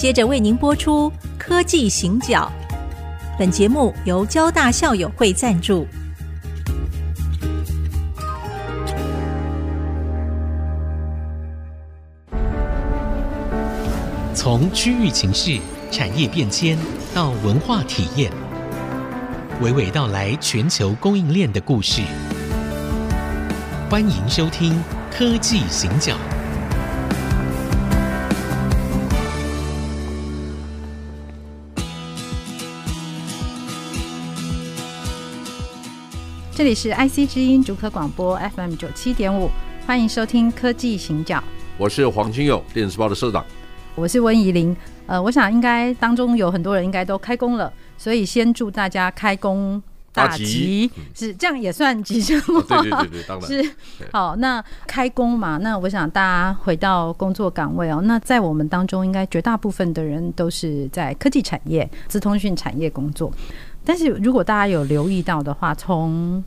接着为您播出《科技行脚》。本节目由交大校友会赞助。从区域情势、产业变迁到文化体验，娓娓道来全球供应链的故事。欢迎收听《科技行脚》。这里是 IC 之音主科广播 FM 九七点五，欢迎收听《科技行脚》。我是黄金友，电视报的社长。我是温怡玲。呃，我想应该当中有很多人应该都开工了，所以先祝大家开工大吉。大吉是这样也算吉祥话。对对对对，当然是。好，那开工嘛，那我想大家回到工作岗位哦。那在我们当中，应该绝大部分的人都是在科技产业、资通讯产业工作。但是如果大家有留意到的话，从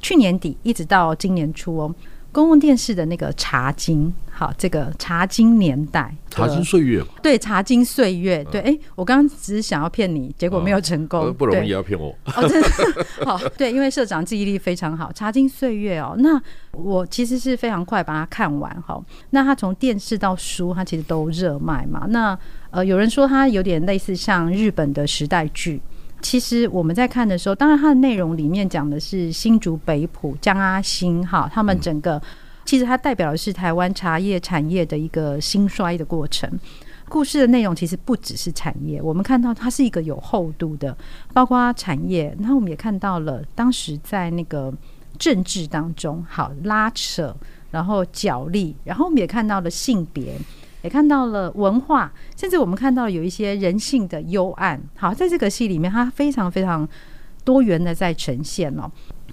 去年底一直到今年初哦，公共电视的那个茶经，好，这个茶经年代，茶经岁月嘛，对，茶经岁月，对，哎、欸，我刚刚只是想要骗你，结果没有成功，啊、不容易要骗我，哦，真的，好，对，因为社长记忆力非常好，茶经岁月哦，那我其实是非常快把它看完哈，那它从电视到书，它其实都热卖嘛，那呃，有人说它有点类似像日本的时代剧。其实我们在看的时候，当然它的内容里面讲的是新竹北埔江阿新哈，他们整个其实它代表的是台湾茶叶产业的一个兴衰的过程。故事的内容其实不只是产业，我们看到它是一个有厚度的，包括产业。然后我们也看到了当时在那个政治当中，好拉扯，然后角力，然后我们也看到了性别。也看到了文化，甚至我们看到有一些人性的幽暗。好，在这个戏里面，它非常非常多元的在呈现哦。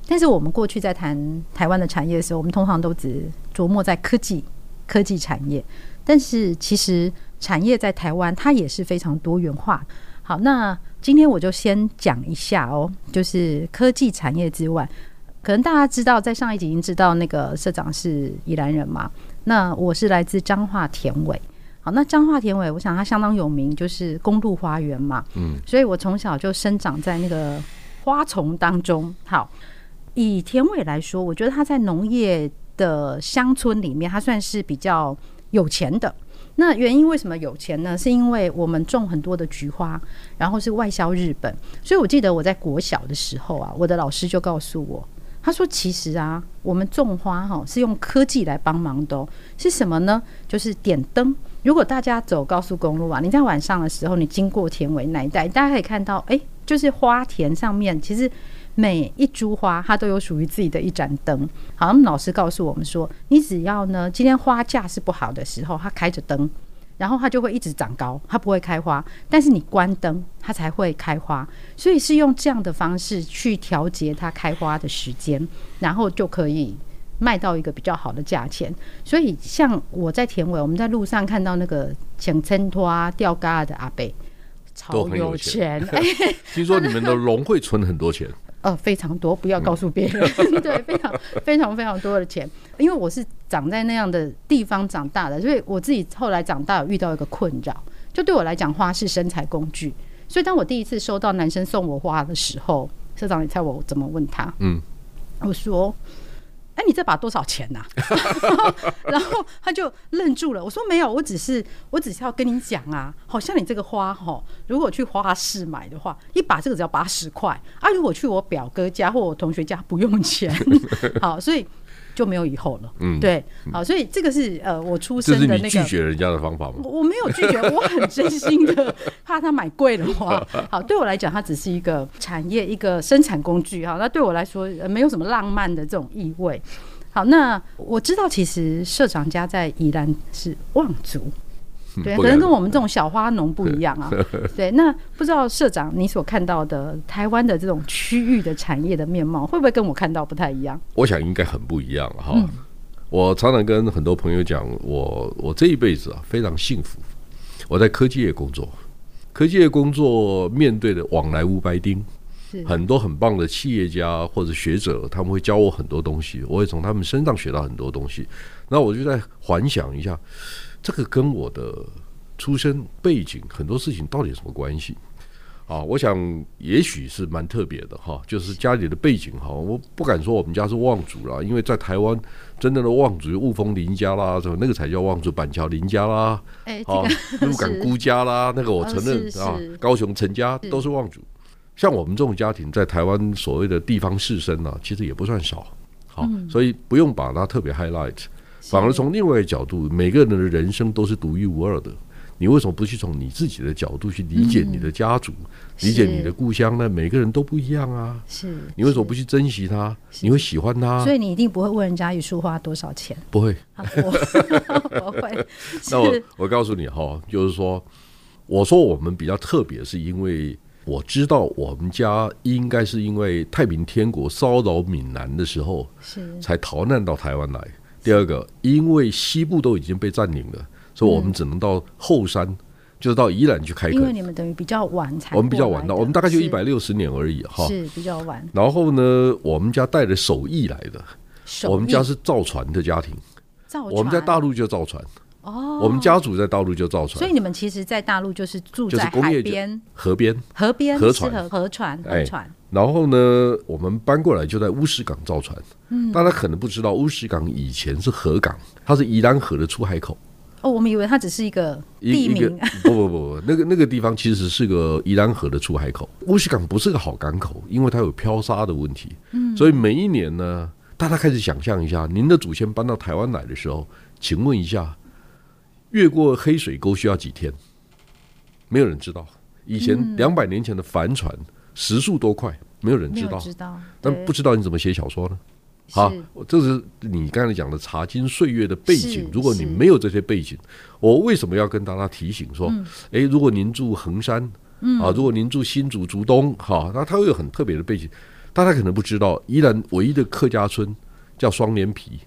但是我们过去在谈台湾的产业的时候，我们通常都只琢磨在科技、科技产业。但是其实产业在台湾，它也是非常多元化。好，那今天我就先讲一下哦，就是科技产业之外，可能大家知道，在上一集已经知道那个社长是宜兰人嘛。那我是来自彰化田尾，好，那彰化田尾，我想它相当有名，就是公路花园嘛，嗯，所以我从小就生长在那个花丛当中。好，以田尾来说，我觉得它在农业的乡村里面，它算是比较有钱的。那原因为什么有钱呢？是因为我们种很多的菊花，然后是外销日本。所以我记得我在国小的时候啊，我的老师就告诉我。他说：“其实啊，我们种花哈是用科技来帮忙的哦。是什么呢？就是点灯。如果大家走高速公路啊，你在晚上的时候，你经过田尾那一带，大家可以看到，哎，就是花田上面，其实每一株花它都有属于自己的一盏灯。好，我们老师告诉我们说，你只要呢，今天花架是不好的时候，它开着灯。”然后它就会一直长高，它不会开花。但是你关灯，它才会开花。所以是用这样的方式去调节它开花的时间，然后就可以卖到一个比较好的价钱。所以像我在田尾，我们在路上看到那个请衬托啊吊嘎的阿伯，超。有钱听说你们的龙会存很多钱。呃，非常多，不要告诉别人。嗯、对，非常非常非常多的钱，因为我是长在那样的地方长大的，所以我自己后来长大有遇到一个困扰，就对我来讲，花是身材工具。所以当我第一次收到男生送我花的时候，社长，你猜我怎么问他？嗯，我说。哎，你这把多少钱呐、啊？然后他就愣住了。我说没有，我只是我只是要跟你讲啊，好像你这个花哈，如果去花市买的话，一把这个只要八十块啊。如果去我表哥家或我同学家不用钱。好，所以就没有以后了。嗯，对，好，所以这个是呃我出生的那个拒绝人家的方法吗？我没有拒绝，我很真心的怕他买贵的话。好，对我来讲，它只是一个产业，一个生产工具。哈，那对我来说，没有什么浪漫的这种意味。好，那我知道，其实社长家在宜兰是望族，对，可能跟我们这种小花农不一样啊。对，那不知道社长你所看到的台湾的这种区域的产业的面貌，会不会跟我看到不太一样？我想应该很不一样哈。嗯、我常常跟很多朋友讲，我我这一辈子啊非常幸福，我在科技业工作，科技业工作面对的往来无白丁。很多很棒的企业家或者学者，他们会教我很多东西，我会从他们身上学到很多东西。那我就在幻想一下，这个跟我的出身背景很多事情到底有什么关系？啊，我想也许是蛮特别的哈，就是家里的背景哈，我不敢说我们家是望族啦，因为在台湾真正的望族，雾峰林家啦，什么那个才叫望族，板桥林家啦，哎，啊，鹿港辜家啦，那个我承认啊，高雄陈家都是望族。像我们这种家庭，在台湾所谓的地方士绅呢，其实也不算少，好，所以不用把它特别 highlight，反而从另外一个角度，每个人的人生都是独一无二的。你为什么不去从你自己的角度去理解你的家族，嗯、理解你的故乡呢？每个人都不一样啊。是，你为什么不去珍惜它？你会喜欢它？所以你一定不会问人家一束花多少钱？不会，啊、我不会。那我我告诉你哈，就是说，我说我们比较特别，是因为我知道我们家应该是因为太平天国骚扰闽南的时候，是才逃难到台湾来。第二个，因为西部都已经被占领了。所以我们只能到后山，嗯、就是到宜兰去开垦。因为你们等于比较晚才，我们比较晚到，我们大概就一百六十年而已哈，是比较晚。然后呢，我们家带着手艺来的，我们家是造船的家庭，造。我们在大陆就造船哦，我们家族在大陆就造船。所以你们其实，在大陆就是住在海边、河边、河边、河船、河船、河船。哎、然后呢，我们搬过来就在乌石港造船。嗯，大家可能不知道，乌石港以前是河港，它是宜兰河的出海口。哦，我们以为它只是一个地名。不不不，那个那个地方其实是个宜兰河的出海口。乌石港不是个好港口，因为它有漂沙的问题。嗯，所以每一年呢，大家开始想象一下，您的祖先搬到台湾来的时候，请问一下，越过黑水沟需要几天？没有人知道。以前两百年前的帆船时速多快？没有人知道。知道。但不知道你怎么写小说呢？好，这是你刚才讲的茶经岁月的背景。如果你没有这些背景，我为什么要跟大家提醒说，哎，如果您住衡山，啊，如果您住新竹竹东，哈，那它会有很特别的背景。大家可能不知道，宜兰唯一的客家村叫双连皮，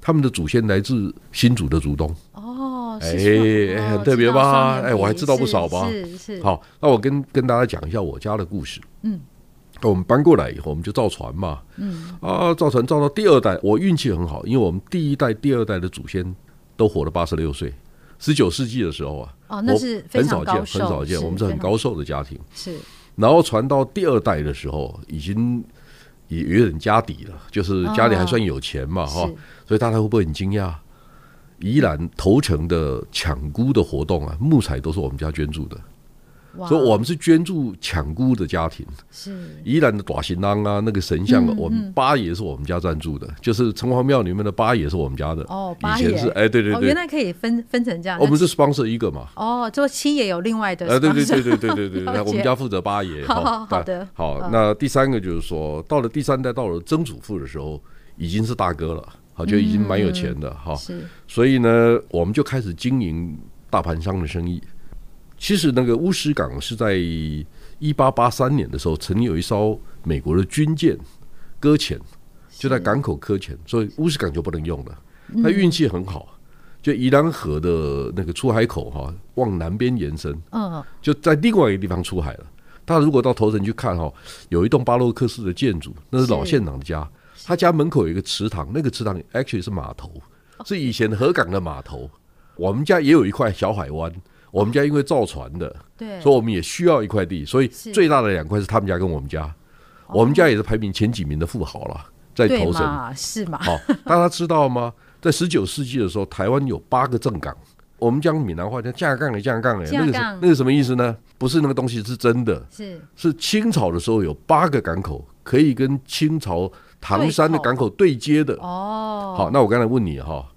他们的祖先来自新竹的竹东。哦，哎，很特别吧？哎，我还知道不少吧？是是。好，那我跟跟大家讲一下我家的故事。嗯。我们搬过来以后，我们就造船嘛。嗯啊，造船造到第二代，我运气很好，因为我们第一代、第二代的祖先都活了八十六岁。十九世纪的时候啊，哦，那是非常，很少见，很少见。我们是很高寿的家庭。是。然后传到第二代的时候，已经也有点家底了，就是家里还算有钱嘛，哈。所以大家会不会很惊讶？宜兰头城的抢孤的活动啊，木材都是我们家捐助的。所以，我们是捐助抢孤的家庭。是宜兰的大新郎啊，那个神像，我们八爷是我们家赞助的，就是城隍庙里面的八爷是我们家的。哦，以前是哎，对对对，原来可以分分成这样。我们是 sponsor 一个嘛。哦，做七爷有另外的。哎，对对对对对对对，那我们家负责八爷。好好的。好，那第三个就是说，到了第三代，到了曾祖父的时候，已经是大哥了，好，就已经蛮有钱的哈。是。所以呢，我们就开始经营大盘商的生意。其实那个乌石港是在一八八三年的时候，曾经有一艘美国的军舰搁浅，就在港口搁浅，所以乌石港就不能用了。他运气很好，就宜兰河的那个出海口哈，往南边延伸，就在另外一个地方出海了。大家如果到头城去看哈，有一栋巴洛克式的建筑，那是老县长的家，他家门口有一个池塘，那个池塘 actually 是码头，是以前河港的码头。我们家也有一块小海湾。我们家因为造船的，对，所以我们也需要一块地，所以最大的两块是他们家跟我们家，我们家也是排名前几名的富豪了，在头城，是吗？好，大家知道吗？在十九世纪的时候，台湾有八个正港，我们讲闽南话叫架杠的架杠的，那个那个什么意思呢？不是那个东西是真的，是是清朝的时候有八个港口可以跟清朝唐山的港口对接的哦。好，那我刚才问你哈，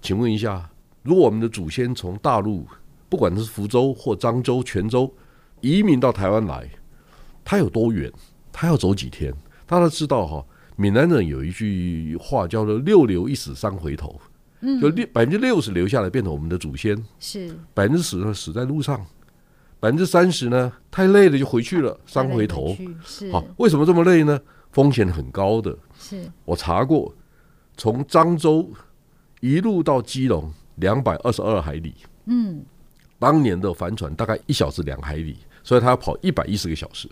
请问一下，如果我们的祖先从大陆不管是福州或漳州、泉州移民到台湾来，他有多远？他要走几天？大家都知道哈，闽南人有一句话叫做“六流一死三回头”，嗯就六百分之六十留下来变成我们的祖先，是百分之十呢死在路上，百分之三十呢太累了就回去了，三回头。是好，为什么这么累呢？风险很高的。是我查过，从漳州一路到基隆两百二十二海里。嗯。当年的帆船大概一小时两海里，所以他要跑一百一十个小时，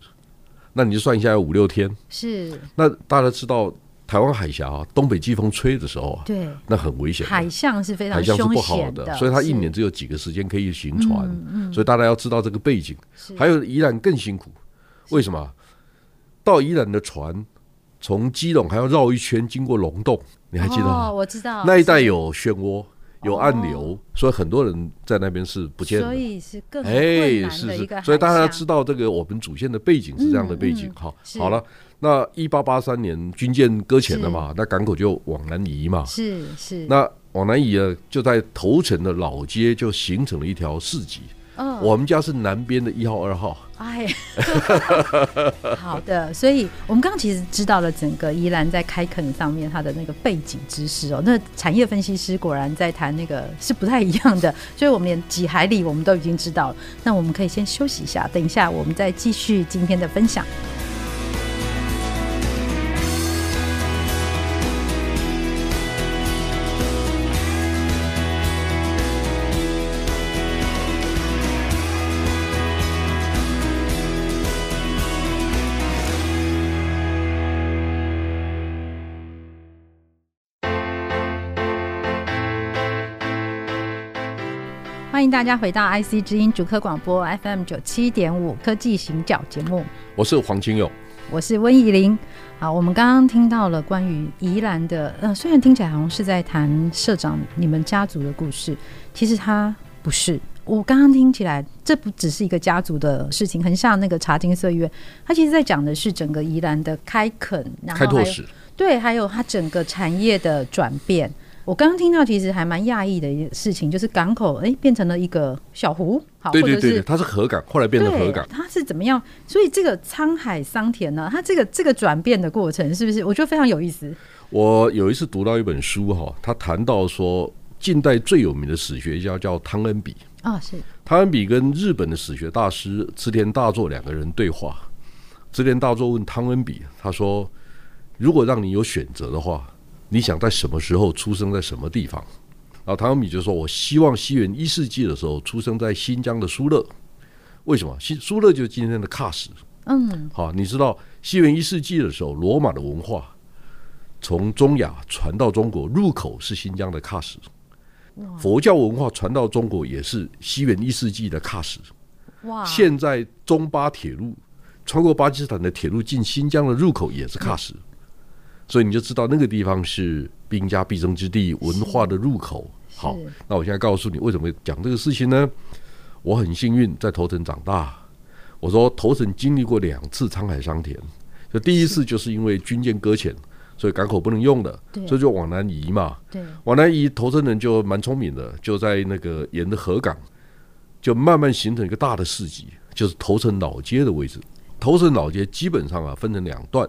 那你就算一下，要五六天。是。那大家知道台湾海峡啊，东北季风吹的时候啊，对，那很危险，海象是非常海象是不好的，的，所以它一年只有几个时间可以行船，嗯嗯、所以大家要知道这个背景。还有宜兰更辛苦，为什么？到宜兰的船从基隆还要绕一圈，经过龙洞，你还记得吗？哦，我知道，那一带有漩涡。有暗流，哦、所以很多人在那边是不见的。所以是更困难的一个、哎、是是，所以大家知道这个我们祖先的背景是这样的背景。哈、嗯，好了，那一八八三年军舰搁浅了嘛，那港口就往南移嘛。是是。那往南移呢，就在头城的老街就形成了一条市集。哦、我们家是南边的一号、二号。哎，好的，所以我们刚刚其实知道了整个宜兰在开垦上面它的那个背景知识哦。那产业分析师果然在谈那个是不太一样的，所以我们连几海里我们都已经知道了。那我们可以先休息一下，等一下我们再继续今天的分享。迎大家回到 IC 之音主客广播 FM 九七点五科技行脚节目。我是黄金勇，我是温怡玲。好，我们刚刚听到了关于宜兰的，呃，虽然听起来好像是在谈社长你们家族的故事，其实它不是。我刚刚听起来，这不只是一个家族的事情，很像那个茶金岁月。它其实在讲的是整个宜兰的开垦，然后开拓史，对，还有它整个产业的转变。我刚刚听到，其实还蛮讶异的一件事情，就是港口哎变成了一个小湖，好，对对对，对，它是河港，后来变成河港，它是怎么样？所以这个沧海桑田呢，它这个这个转变的过程，是不是？我觉得非常有意思。我有一次读到一本书哈，他谈到说，近代最有名的史学家叫汤恩比啊，是汤恩比跟日本的史学大师织田大作两个人对话。织田大作问汤恩比，他说：“如果让你有选择的话。”你想在什么时候出生在什么地方？然后唐小米就说：“我希望西元一世纪的时候出生在新疆的苏勒。为什么？新苏勒就是今天的喀什。嗯，好，你知道西元一世纪的时候，罗马的文化从中亚传到中国，入口是新疆的喀什。佛教文化传到中国也是西元一世纪的喀什。哇！现在中巴铁路穿过巴基斯坦的铁路进新疆的入口也是喀什。嗯所以你就知道那个地方是兵家必争之地，文化的入口。好，那我现在告诉你为什么讲这个事情呢？我很幸运在头城长大。我说头城经历过两次沧海桑田，就第一次就是因为军舰搁浅，所以港口不能用了，所以就往南移嘛。往南移，头城人就蛮聪明的，就在那个沿着河港，就慢慢形成一个大的市集，就是头城老街的位置。头城老街基本上啊分成两段。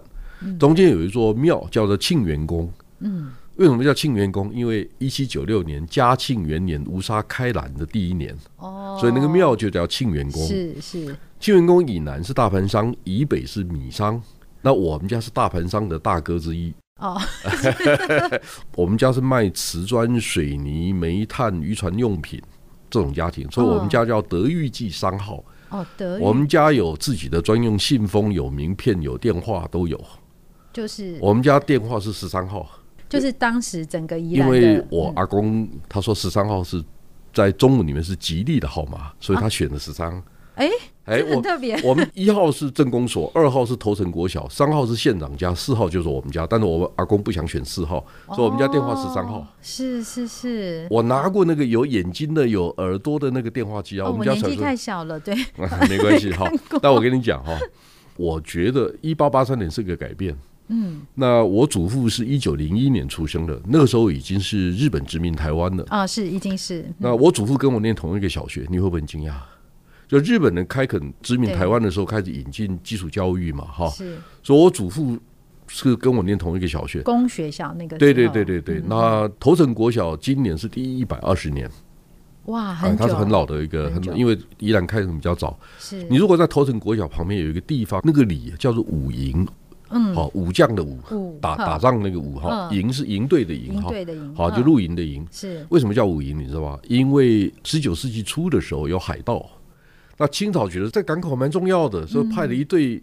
中间有一座庙叫做庆元宫。嗯，为什么叫庆元宫？因为一七九六年嘉庆元年乌沙开兰的第一年，哦，所以那个庙就叫庆元宫。是是，庆元宫以南是大盘商，以北是米商。那我们家是大盘商的大哥之一。哦，我们家是卖瓷砖、水泥、煤炭、渔船用品这种家庭，所以我们家叫德裕记商号。哦。我们家有自己的专用信封，有名片，有电话，都有。就是我们家电话是十三号，就是当时整个宜兰，因为我阿公他说十三号是在中文里面是吉利的号码，所以他选了十三。哎哎，很特别。我们一号是镇公所，二号是头城国小，三号是县长家，四号就是我们家。但是我们阿公不想选四号，所以我们家电话十三号。是是是，我拿过那个有眼睛的、有耳朵的那个电话机啊。我们家年纪太小了，对，没关系哈。但我跟你讲哈，我觉得一八八三年是个改变。嗯，那我祖父是一九零一年出生的，那个时候已经是日本殖民台湾了啊，是已经是。那我祖父跟我念同一个小学，你会不会很惊讶？就日本人开垦殖民台湾的时候，开始引进基础教育嘛，哈，是。所以我祖父是跟我念同一个小学，公学校那个。对对对对对，那头城国小今年是第一百二十年，哇，它是很老的一个，很因为宜兰开垦比较早。是你如果在头城国小旁边有一个地方，那个里叫做五营。嗯，好，武将的武，打打仗那个武哈，营是营队的营哈，好，就露营的营。是。为什么叫武营？你知道吧？因为十九世纪初的时候有海盗，那清朝觉得在港口蛮重要的，所以派了一队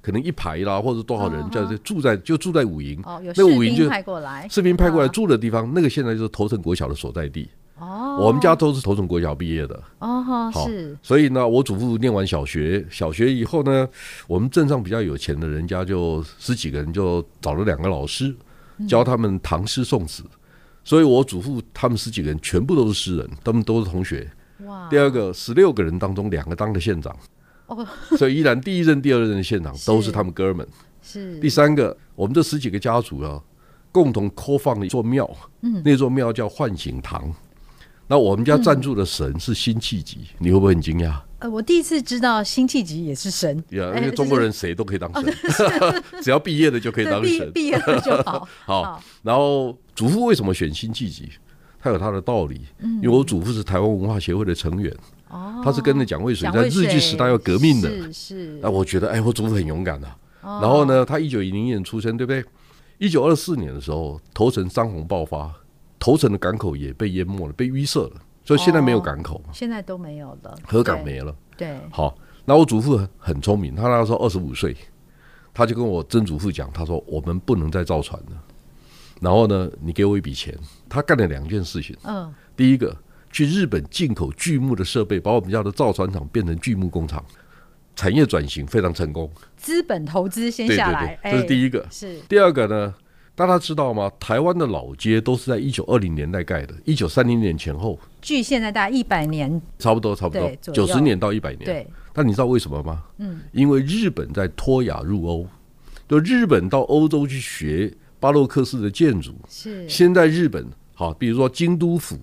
可能一排啦，或者多少人在这哦住在就住在武营，哦，有那个武营就士兵派过来，士兵派过来哦住的地方，那个现在就是头城国小的所在地。哦，我们家都是头城国小毕业的，哦哈好是。所以呢，我祖父念完小学，小学以后呢，我们镇上比较有钱的人家就十几个人就找了两个老师教他们唐诗宋词，所以我祖父他们十几个人全部都是诗人，他们都是同学。哇，第二个，十六个人当中两个当了县长，哦。所以依然第一任、第二任的县长都是他们哥们。是。第三个，我们这十几个家族啊，共同开放了一座庙，嗯。那座庙叫唤醒堂。那我们家赞助的神是辛弃疾，你会不会很惊讶？呃，我第一次知道辛弃疾也是神，呀，哎因为中国人谁都可以当神，只要毕业的就可以对当神。毕毕业了就 好，好，然后祖父为什么选辛弃疾？他有他的道理，因为我祖父是台湾文化协会的成员，哦，他是跟着蒋渭水在日据时代要革命的。是是，那我觉得，哎，我祖父很勇敢啊。哦然后呢，他一九一零年出生，对不对？一九二四年的时候，头城山洪爆发，头城的港口也被淹没了，被淤塞了，所以现在没有港口，现在都没有了，河港没了。对，好，那我祖父很很聪明，他那时候二十五岁，他就跟我曾祖父讲，他说我们不能再造船了。然后呢，你给我一笔钱。他干了两件事情，嗯，第一个去日本进口锯木的设备，把我们家的造船厂变成锯木工厂，产业转型非常成功。资本投资先下来，对，这是第一，一个。是第二个呢，大家知道吗？台湾的老街都是在一九二零年代盖的，一九三零年前后，距现在大概一百年，差不多差不多九十年到一百年。对，但你知道为什么吗？嗯，因为日本在脱亚入欧，就日本到欧洲去学巴洛克式的建筑。是现在日本好，比如说京都府，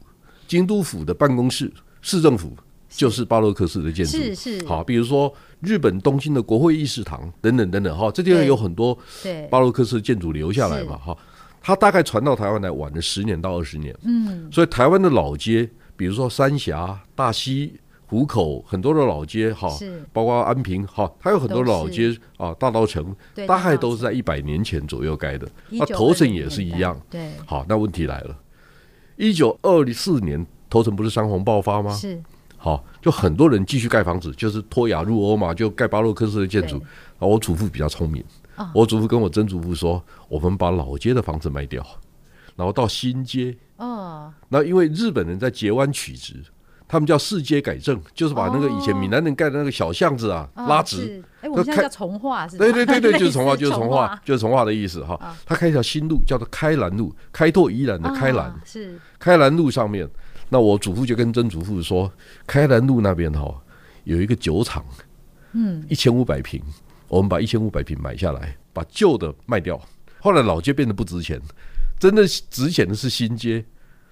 京都府的办公室、市政府就是巴洛克式的建筑。是是，好，比如说日本东京的国会议事堂等等等等，哈，这地方有很多，巴洛克式建筑留下来嘛，哈，它大概传到台湾来晚了十年到二十年，嗯，所以台湾的老街，比如说三峡、大溪、湖口，很多的老街，哈，是。包括安平，哈，它有很多老街啊，大稻城，大概都是在一百年前左右盖的。那头城也是一样。对，好，那问题来了，一九二四年头城不是山洪爆发吗？是好，就很多人继续盖房子，就是脱亚入欧嘛，就盖巴洛克式的建筑对。然后我祖父比较聪明，哦我祖父跟我曾祖父说，我们把老街的房子卖掉，然后到新街。哦，那因为日本人在截弯取直，他们叫四街改正，就是把那个以前闽南人盖的那个小巷子啊哦拉直。是，哎，我们现在叫从化，是吧对对对对，就是从化，就是从化，就是从化的意思哈啊。他开一条新路，叫做开兰路，开拓宜兰的开兰。啊是开兰路上面，那我祖父就跟曾祖父说，开兰路那边哈有一个酒厂，嗯，一千五百平，我们把一千五百平买下来，把旧的卖掉。后来老街变得不值钱，真的值钱的是新街，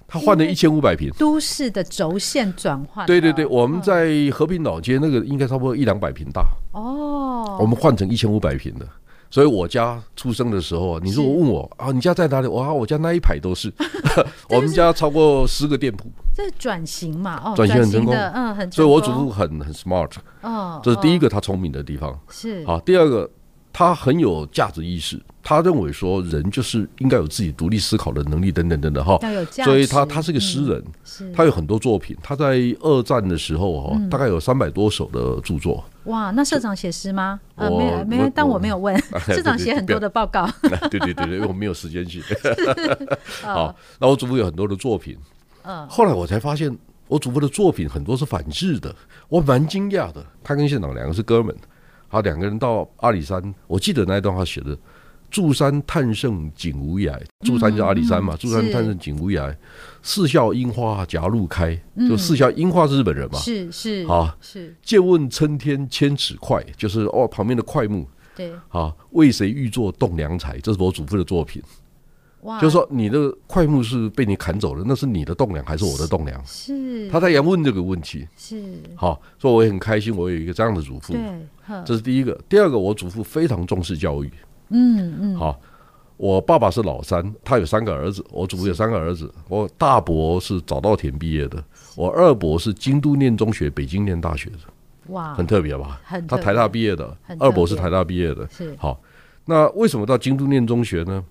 他换了一千五百平。都市的轴线转换，对对对，我们嗯在和平老街那个应该差不多一两百平大，哦，我们换成一千五百平的。所以我家出生的时候啊，你如果问我啊，你家在哪里？哇，我家那一排都是，我们家超过十个店铺，这是转型嘛，哦，转型很成功。的，嗯，很，所以我祖父很很 smart，哦，这是第一个个他聪明的地方。是。好，第二个他很有价值意识，他认为说人就是应该有自己独立思考的能力等等等等哈。所以他他是个诗人，是他有很多作品。他在二战的时候哈，大概有三百多首的著作。哇，那社长写诗吗？呃，没有没有，我当我没有问，社长写很多的报告，对 对对对，因为我没有时间写。哦好，那我祖父有很多的作品。嗯，后来我才发现，我祖父的作品很多是反制的，我蛮惊讶的。他跟县长两个是哥们，好，两个人到阿里山，我记得那一段话写的“祝山探胜景无涯”，祝山叫阿里山嘛，嗯祝山探胜景无涯，四笑樱花夹路开，就四笑樱花是日本人嘛。是是，啊，是，借问春天千尺快，就是哦旁边的快木对，啊，为谁欲作栋梁材？这是我祖父的作品。哇，就是说你的快木是被你砍走了，那是你的栋梁还是我的栋梁？是，他在要问这个问题。是，好，所以我也很开心，我有一个这样的祖父。对，这是第一个。第二个，我祖父非常重视教育。嗯嗯，好，我爸爸是老三，他有三个儿子，我祖父有三个儿子。我大伯是早稻田毕业的，我二伯是京都念中学，北京念大学的，哇，很特别吧？很他台大毕业的二伯是台大毕业的。是，好，那为什么到京都念中学呢？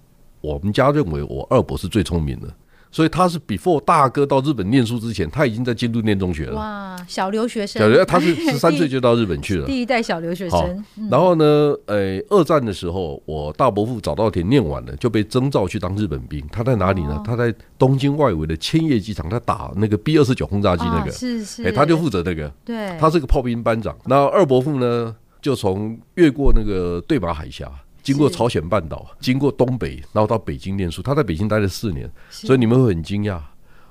我们家认为我二伯是最聪明的，所以他是 before 大哥到日本念书之前，他已经在京都念中学了。哇，小留学生，小留他是 十三岁就到日本去了，第一 代小留学生。然后呢，呃，二战的时候，我大伯父早稻田念完了，就被征召去当日本兵。他在哪里呢？他在东京外围的千叶机场，他打那个 B 二十九轰炸机那个，是是，哎，他就负责那个。对，他是个炮兵班长。那二伯父呢，就从越过那个对马海峡。经过朝鲜半岛，经过东北，然后到北京念书。他在北京待了四年，所以你们会很惊讶。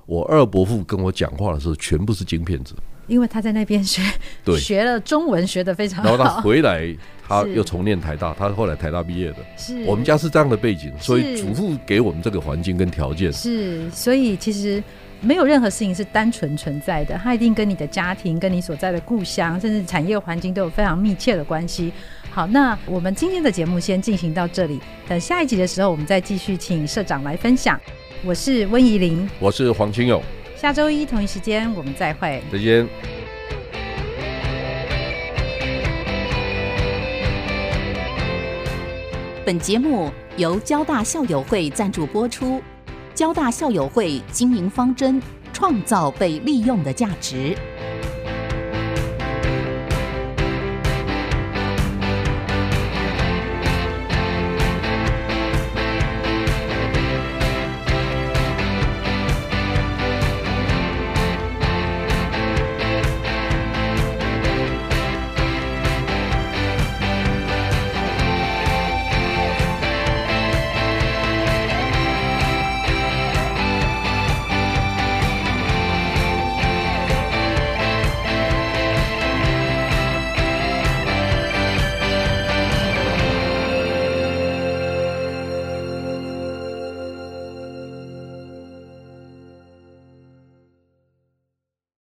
我二伯父跟我讲话的时候，全部是京片子，因为他在那边学，对，学了中文，学的非常好。然后他回来，他又重念台大，他后来台大毕业的。是我们家是这样的背景，所以祖父给我们这个环境跟条件。是，所以其实没有任何事情是单纯存在的，他一定跟你的家庭、跟你所在的故乡，甚至产业环境都有非常密切的关系。好，那我们今天的节目先进行到这里。等下一集的时候，我们再继续请社长来分享。我是温怡玲，我是黄清勇。下周一同一时间我们再会，再见。本节目由交大校友会赞助播出。交大校友会经营方针：创造被利用的价值。